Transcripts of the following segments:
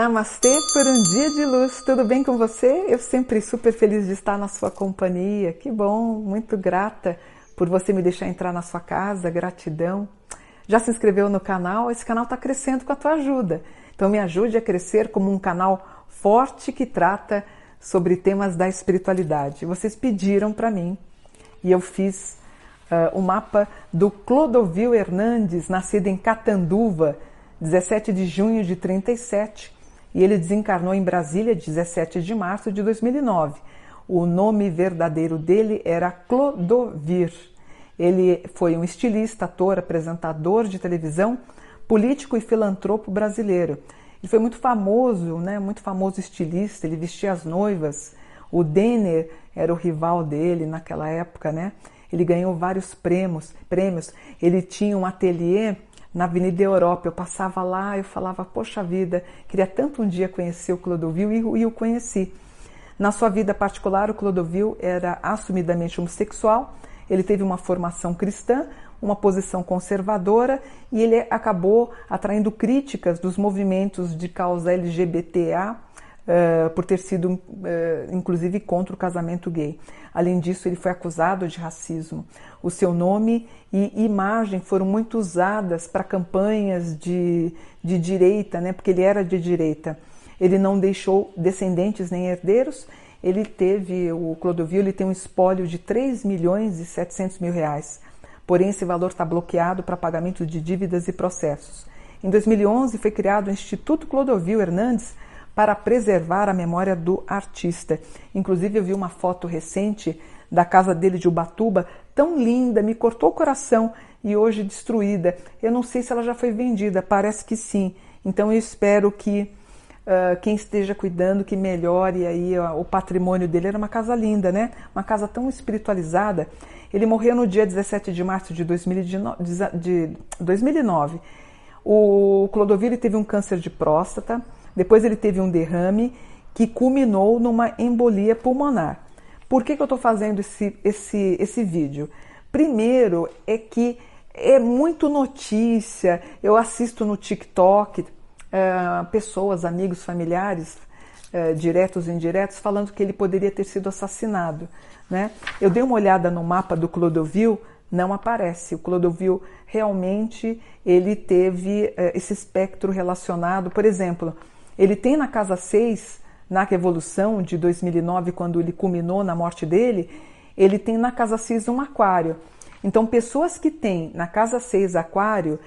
Namastê por um dia de luz, tudo bem com você? Eu sempre super feliz de estar na sua companhia, que bom, muito grata por você me deixar entrar na sua casa, gratidão. Já se inscreveu no canal? Esse canal está crescendo com a tua ajuda, então me ajude a crescer como um canal forte que trata sobre temas da espiritualidade. Vocês pediram para mim e eu fiz uh, o mapa do Clodovil Hernandes, nascido em Catanduva, 17 de junho de 37 e ele desencarnou em Brasília 17 de março de 2009. O nome verdadeiro dele era Clodovir. Ele foi um estilista, ator, apresentador de televisão, político e filantropo brasileiro. Ele foi muito famoso, né? Muito famoso estilista. Ele vestia as noivas. O Denner era o rival dele naquela época, né? Ele ganhou vários prêmios. Prêmios. Ele tinha um ateliê na Avenida Europa. Eu passava lá, eu falava, poxa vida, queria tanto um dia conhecer o Clodovil e, e o conheci. Na sua vida particular, o Clodovil era assumidamente homossexual, ele teve uma formação cristã, uma posição conservadora e ele acabou atraindo críticas dos movimentos de causa LGBTA uh, por ter sido, uh, inclusive, contra o casamento gay. Além disso, ele foi acusado de racismo. O seu nome e imagem foram muito usadas para campanhas de, de direita, né? porque ele era de direita. Ele não deixou descendentes nem herdeiros. Ele teve, o Clodovil, ele tem um espólio de 3 milhões e 700 mil reais. Porém, esse valor está bloqueado para pagamento de dívidas e processos. Em 2011, foi criado o Instituto Clodovil Hernandes para preservar a memória do artista. Inclusive, eu vi uma foto recente da casa dele de Ubatuba, tão linda, me cortou o coração e hoje destruída. Eu não sei se ela já foi vendida, parece que sim. Então, eu espero que uh, quem esteja cuidando que melhore aí uh, o patrimônio dele. Era uma casa linda, né? Uma casa tão espiritualizada. Ele morreu no dia 17 de março de 2009. O Clodovil teve um câncer de próstata depois ele teve um derrame que culminou numa embolia pulmonar. Por que, que eu estou fazendo esse, esse, esse vídeo? Primeiro é que é muito notícia, eu assisto no TikTok uh, pessoas, amigos, familiares, uh, diretos e indiretos, falando que ele poderia ter sido assassinado. Né? Eu dei uma olhada no mapa do Clodovil, não aparece. O Clodovil realmente ele teve uh, esse espectro relacionado, por exemplo, ele tem na casa 6, na Revolução de 2009, quando ele culminou na morte dele, ele tem na casa 6 um aquário. Então, pessoas que têm na casa 6 aquário,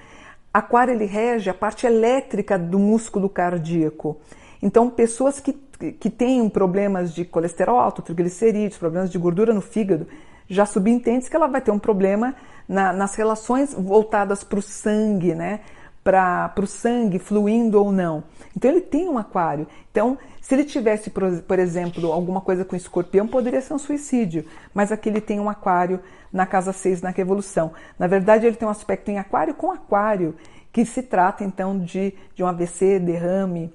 aquário ele rege a parte elétrica do músculo cardíaco. Então, pessoas que, que têm problemas de colesterol alto, triglicerídeos, problemas de gordura no fígado, já subentende que ela vai ter um problema na, nas relações voltadas para o sangue, né? Para o sangue fluindo ou não. Então ele tem um aquário. Então, se ele tivesse, por, exemplo, alguma coisa com escorpião, poderia ser um suicídio. Mas aqui ele tem um aquário na casa 6 na Revolução. Na verdade, ele tem um aspecto em aquário com aquário, que se trata então de, de um AVC, derrame,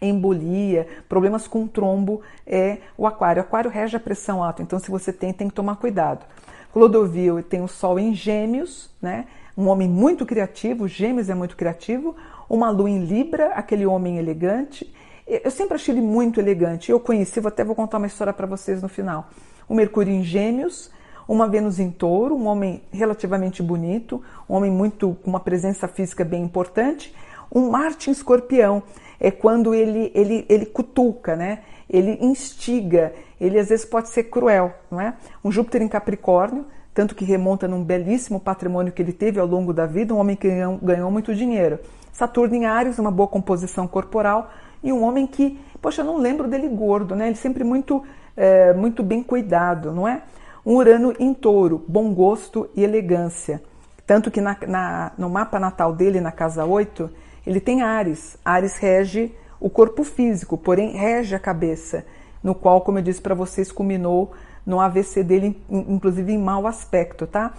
embolia, problemas com trombo, é o aquário. O aquário rege a pressão alta, então se você tem, tem que tomar cuidado. Clodovil tem o Sol em Gêmeos, né? um homem muito criativo, Gêmeos é muito criativo, uma lua em Libra, aquele homem elegante. Eu sempre achei ele muito elegante. Eu conheci, vou até vou contar uma história para vocês no final. O Mercúrio em Gêmeos, uma Vênus em Touro, um homem relativamente bonito, um homem muito com uma presença física bem importante. Um Marte em Escorpião é quando ele ele ele cutuca, né? Ele instiga, ele às vezes pode ser cruel, não é? Um Júpiter em Capricórnio, tanto que remonta num belíssimo patrimônio que ele teve ao longo da vida, um homem que ganhou, ganhou muito dinheiro. Saturno em Ares, uma boa composição corporal, e um homem que, poxa, eu não lembro dele gordo, né? Ele sempre muito, é, muito bem cuidado, não é? Um Urano em touro, bom gosto e elegância. Tanto que na, na, no mapa natal dele, na casa 8, ele tem Ares. Ares rege o corpo físico, porém rege a cabeça, no qual, como eu disse para vocês, culminou no AVC dele, inclusive em mau aspecto, tá?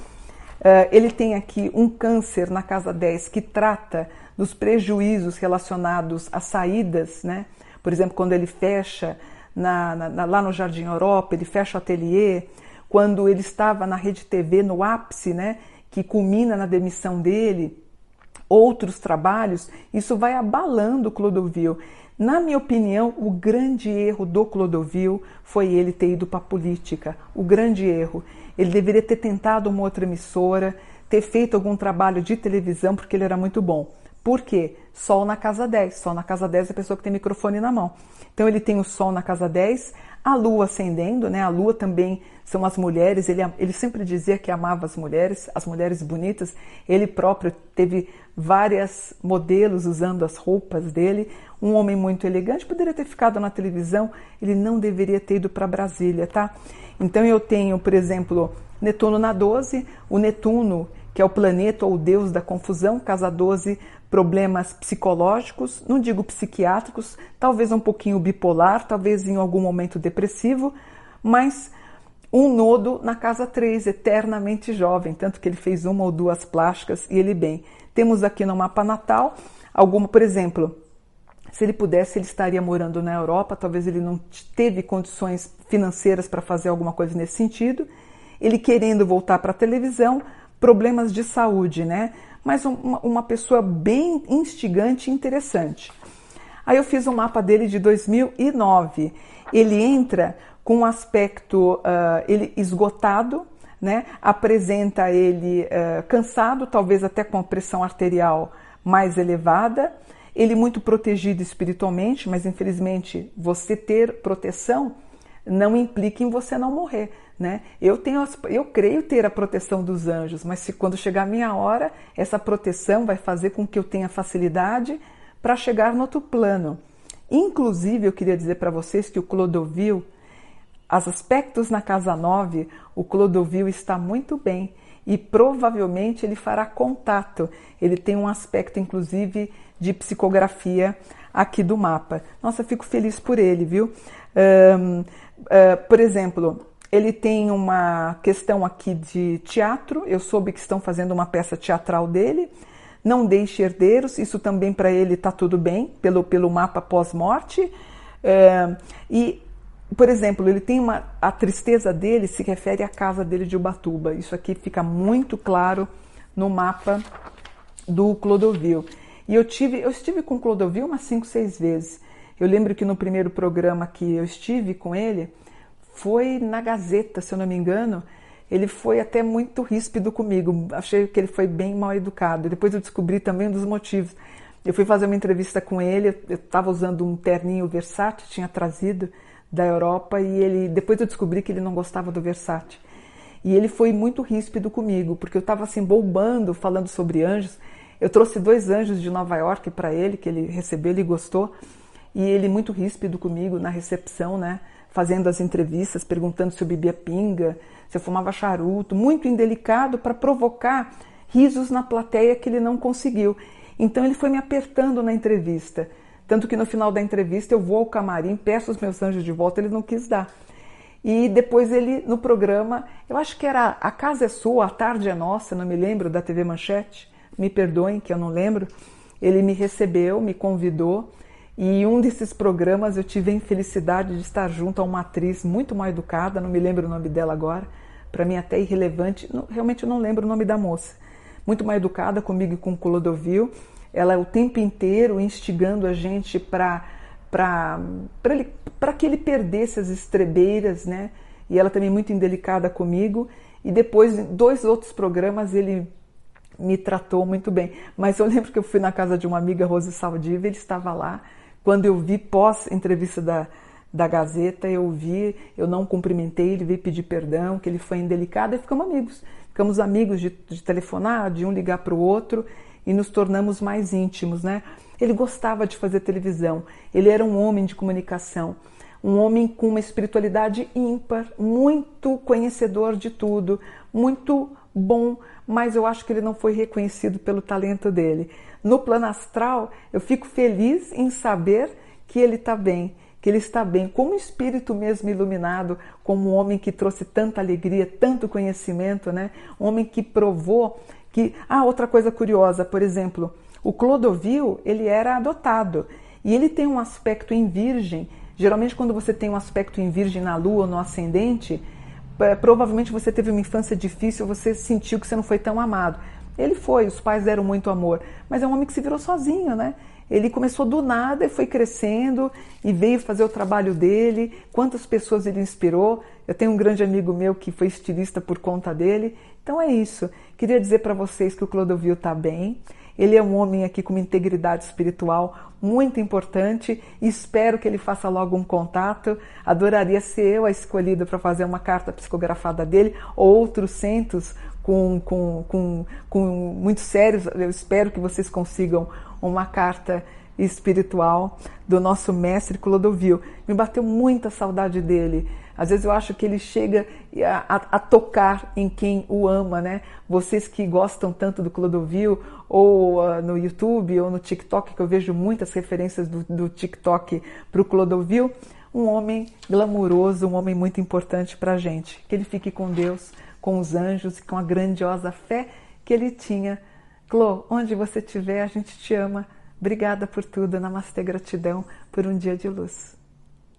Uh, ele tem aqui um câncer na casa 10 que trata dos prejuízos relacionados às saídas, né? Por exemplo, quando ele fecha na, na, lá no Jardim Europa, ele fecha o ateliê, quando ele estava na Rede TV no ápice, né? Que culmina na demissão dele, outros trabalhos, isso vai abalando o Clodovil. Na minha opinião, o grande erro do Clodovil foi ele ter ido para a política. O grande erro. Ele deveria ter tentado uma outra emissora, ter feito algum trabalho de televisão, porque ele era muito bom. Por quê? Sol na casa 10. Sol na casa 10 é a pessoa que tem microfone na mão. Então ele tem o Sol na casa 10, a Lua ascendendo, né? A Lua também são as mulheres. Ele, ele sempre dizia que amava as mulheres, as mulheres bonitas. Ele próprio teve várias modelos usando as roupas dele. Um homem muito elegante, poderia ter ficado na televisão, ele não deveria ter ido para Brasília, tá? Então eu tenho, por exemplo, Netuno na 12, o Netuno, que é o planeta ou o deus da confusão, casa 12, problemas psicológicos, não digo psiquiátricos, talvez um pouquinho bipolar, talvez em algum momento depressivo, mas um nodo na casa 3, eternamente jovem, tanto que ele fez uma ou duas plásticas e ele bem. Temos aqui no mapa natal alguma, por exemplo, se ele pudesse, ele estaria morando na Europa, talvez ele não teve condições financeiras para fazer alguma coisa nesse sentido. Ele querendo voltar para a televisão, problemas de saúde, né? Mas uma, uma pessoa bem instigante e interessante. Aí eu fiz um mapa dele de 2009. Ele entra com um aspecto uh, ele esgotado, né? apresenta ele uh, cansado, talvez até com a pressão arterial mais elevada, ele muito protegido espiritualmente, mas infelizmente você ter proteção não implica em você não morrer, né? Eu tenho, eu creio ter a proteção dos anjos, mas se quando chegar a minha hora, essa proteção vai fazer com que eu tenha facilidade para chegar no outro plano. Inclusive, eu queria dizer para vocês que o Clodovil, os aspectos na casa 9, o Clodovil está muito bem e provavelmente ele fará contato. Ele tem um aspecto, inclusive, de psicografia aqui do mapa. Nossa, fico feliz por ele, viu? Um, uh, por exemplo, ele tem uma questão aqui de teatro. Eu soube que estão fazendo uma peça teatral dele. Não deixe herdeiros, isso também para ele está tudo bem, pelo, pelo mapa pós-morte. É, e, por exemplo, ele tem uma. A tristeza dele se refere à casa dele de Ubatuba. Isso aqui fica muito claro no mapa do Clodovil. E eu tive, eu estive com o Clodovil umas 5, 6 vezes. Eu lembro que no primeiro programa que eu estive com ele, foi na Gazeta, se eu não me engano, ele foi até muito ríspido comigo. Achei que ele foi bem mal educado. Depois eu descobri também um dos motivos. Eu fui fazer uma entrevista com ele, eu estava usando um terninho Versace, tinha trazido da Europa, e ele depois eu descobri que ele não gostava do Versace. E ele foi muito ríspido comigo, porque eu estava assim bombando, falando sobre anjos. Eu trouxe dois anjos de Nova York para ele, que ele recebeu, ele gostou. E ele muito ríspido comigo na recepção, né? Fazendo as entrevistas, perguntando se eu bebia pinga, se eu fumava charuto, muito indelicado para provocar risos na plateia que ele não conseguiu. Então ele foi me apertando na entrevista. Tanto que no final da entrevista eu vou ao camarim, peço os meus anjos de volta, ele não quis dar. E depois ele, no programa, eu acho que era A Casa é Sua, A Tarde é Nossa, não me lembro, da TV Manchete, me perdoem que eu não lembro. Ele me recebeu, me convidou, e um desses programas eu tive a infelicidade de estar junto a uma atriz muito mal educada, não me lembro o nome dela agora, para mim até irrelevante, não, realmente eu não lembro o nome da moça. Muito mal educada comigo e com o Clodovil, ela o tempo inteiro instigando a gente para para que ele perdesse as estrebeiras, né? E ela também muito indelicada comigo. E depois, em dois outros programas, ele me tratou muito bem. Mas eu lembro que eu fui na casa de uma amiga, Rose Saldiva, ele estava lá. Quando eu vi pós entrevista da, da Gazeta, eu vi, eu não cumprimentei, ele veio pedir perdão, que ele foi indelicado e ficamos amigos. Ficamos amigos de, de telefonar, de um ligar para o outro e nos tornamos mais íntimos, né? Ele gostava de fazer televisão, ele era um homem de comunicação, um homem com uma espiritualidade ímpar, muito conhecedor de tudo, muito bom, mas eu acho que ele não foi reconhecido pelo talento dele. No plano astral, eu fico feliz em saber que ele está bem, que ele está bem, como espírito mesmo iluminado, como um homem que trouxe tanta alegria, tanto conhecimento, né? Um homem que provou que. Ah, outra coisa curiosa, por exemplo, o Clodovil, ele era adotado e ele tem um aspecto em virgem. Geralmente, quando você tem um aspecto em virgem na lua ou no ascendente, é, provavelmente você teve uma infância difícil, você sentiu que você não foi tão amado. Ele foi, os pais deram muito amor, mas é um homem que se virou sozinho, né? Ele começou do nada e foi crescendo e veio fazer o trabalho dele. Quantas pessoas ele inspirou? Eu tenho um grande amigo meu que foi estilista por conta dele. Então é isso. Queria dizer para vocês que o Clodovil está bem. Ele é um homem aqui com uma integridade espiritual muito importante e espero que ele faça logo um contato. Adoraria ser eu a escolhida para fazer uma carta psicografada dele ou outros centros com, com, com, com muito sérios. Eu espero que vocês consigam uma carta espiritual do nosso mestre Clodovil. Me bateu muita saudade dele. Às vezes eu acho que ele chega a, a, a, tocar em quem o ama, né? Vocês que gostam tanto do Clodovil, ou uh, no YouTube, ou no TikTok, que eu vejo muitas referências do, do TikTok para o Clodovil, um homem glamuroso, um homem muito importante para a gente. Que ele fique com Deus, com os anjos e com a grandiosa fé que ele tinha. Clô, onde você estiver, a gente te ama. Obrigada por tudo. Namastê, gratidão por um dia de luz.